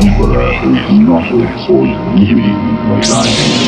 temporary, not the giving. life.